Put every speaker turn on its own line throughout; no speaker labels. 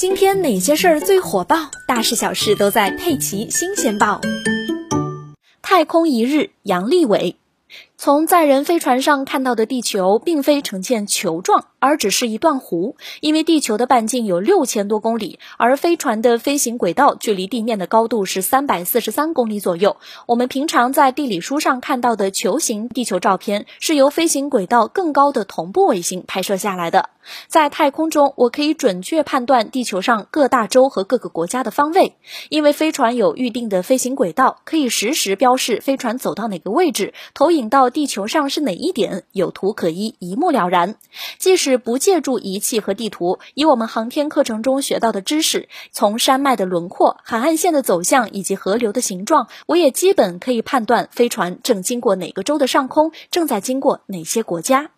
今天哪些事儿最火爆？大事小事都在《佩奇新鲜报》。太空一日，杨利伟。从载人飞船上看到的地球，并非呈现球状，而只是一段弧。因为地球的半径有六千多公里，而飞船的飞行轨道距离地面的高度是三百四十三公里左右。我们平常在地理书上看到的球形地球照片，是由飞行轨道更高的同步卫星拍摄下来的。在太空中，我可以准确判断地球上各大洲和各个国家的方位，因为飞船有预定的飞行轨道，可以实时标示飞船走到哪个位置，投影到地球上是哪一点，有图可依，一目了然。即使不借助仪器和地图，以我们航天课程中学到的知识，从山脉的轮廓、海岸线的走向以及河流的形状，我也基本可以判断飞船正经过哪个州的上空，正在经过哪些国家。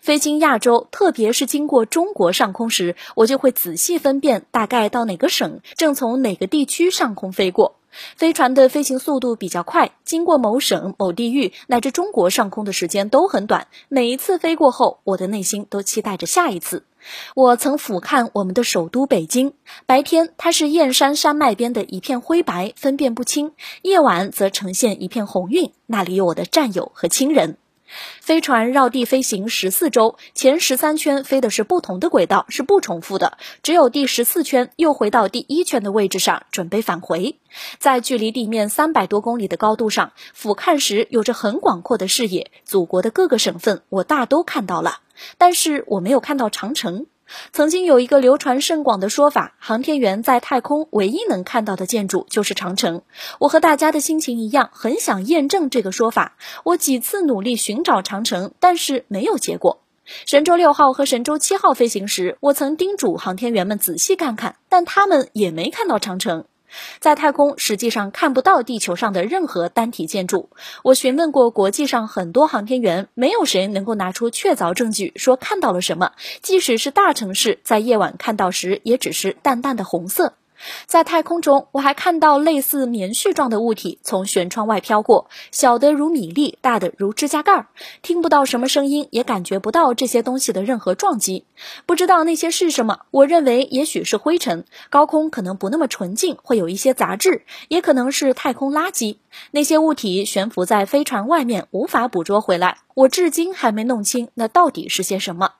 飞经亚洲，特别是经过中国上空时，我就会仔细分辨大概到哪个省，正从哪个地区上空飞过。飞船的飞行速度比较快，经过某省、某地域乃至中国上空的时间都很短。每一次飞过后，我的内心都期待着下一次。我曾俯瞰我们的首都北京，白天它是燕山山脉边的一片灰白，分辨不清；夜晚则呈现一片红晕，那里有我的战友和亲人。飞船绕地飞行十四周，前十三圈飞的是不同的轨道，是不重复的。只有第十四圈又回到第一圈的位置上，准备返回。在距离地面三百多公里的高度上俯瞰时，有着很广阔的视野，祖国的各个省份我大都看到了，但是我没有看到长城。曾经有一个流传甚广的说法，航天员在太空唯一能看到的建筑就是长城。我和大家的心情一样，很想验证这个说法。我几次努力寻找长城，但是没有结果。神舟六号和神舟七号飞行时，我曾叮嘱航天员们仔细看看，但他们也没看到长城。在太空实际上看不到地球上的任何单体建筑。我询问过国际上很多航天员，没有谁能够拿出确凿证据说看到了什么。即使是大城市，在夜晚看到时，也只是淡淡的红色。在太空中，我还看到类似棉絮状的物体从舷窗外飘过，小的如米粒，大的如指甲盖儿。听不到什么声音，也感觉不到这些东西的任何撞击。不知道那些是什么。我认为也许是灰尘。高空可能不那么纯净，会有一些杂质，也可能是太空垃圾。那些物体悬浮在飞船外面，无法捕捉回来。我至今还没弄清那到底是些什么。